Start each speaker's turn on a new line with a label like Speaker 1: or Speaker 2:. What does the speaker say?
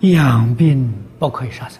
Speaker 1: 养病不可以杀生